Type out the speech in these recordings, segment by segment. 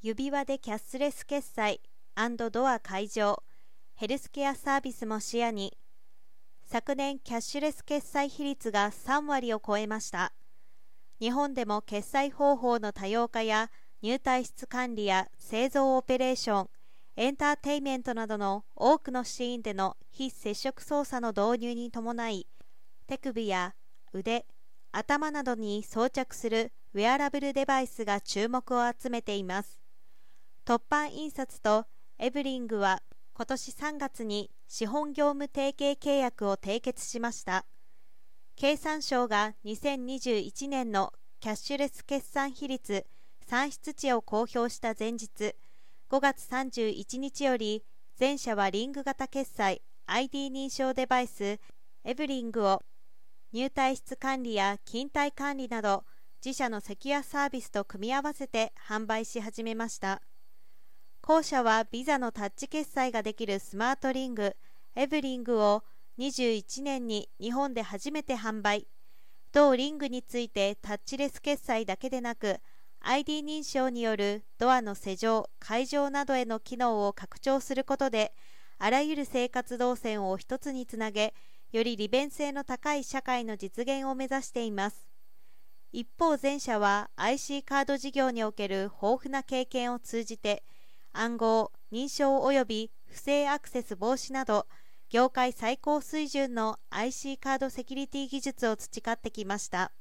指輪でキャッスレス決済ドア解錠ヘルスケアサービスも視野に昨年キャッシュレス決済比率が3割を超えました。日本でも決済方法の多様化や入退出管理や製造オペレーションエンターテイメントなどの多くのシーンでの非接触操作の導入に伴い手首や腕頭などに装着するウェアラブルデバイスが注目を集めています。突版印刷とエブリングは今年3月に資本業務提携契約を締結しました。経産省が2021年のキャッシュレス決算比率算出値を公表した前日5月31日より全社はリング型決済 ID 認証デバイスエブリングを入退出管理や勤怠管理など自社のセキュアサービスと組み合わせて販売し始めました。後者はビザのタッチ決済ができるスマートリングエブリングを21年に日本で初めて販売。同リングについてタッチレス決済だけでなく ID 認証によるドアの施錠、解錠などへの機能を拡張することであらゆる生活動線を一つにつなげより利便性の高い社会の実現を目指しています。一方前者は IC カード事業における豊富な経験を通じて暗号、認証及び不正アクセス防止など業界最高水準の IC カードセキュリティ技術を培ってきました。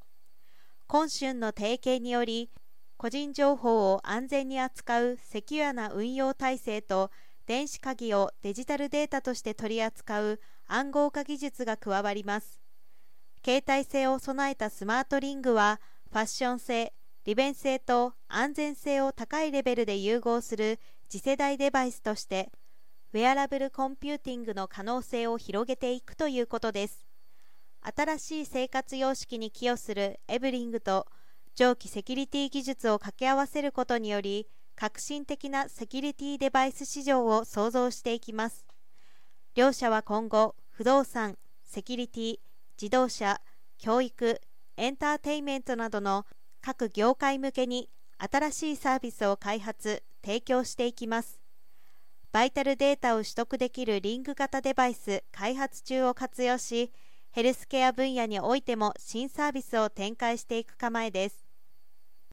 今春の提携により個人情報を安全に扱うセキュアな運用体制と電子鍵をデジタルデータとして取り扱う暗号化技術が加わります。携帯性を備えたスマートリングはファッション性利便性と安全性を高いレベルで融合する次世代デバイスとしてウェアラブルコンピューティングの可能性を広げていくということです。新しい生活様式に寄与するエブリングと長期セキュリティ技術を掛け合わせることにより革新的なセキュリティデバイス市場を創造していきます。両社は今後不動産セキュリティ自動車教育エンターテインメントなどの各業界向けに新しいサービスを開発。提供していきます。バイタルデータを取得できるリング型デバイス開発中を活用しヘルスケア分野においても新サービスを展開していく構えです。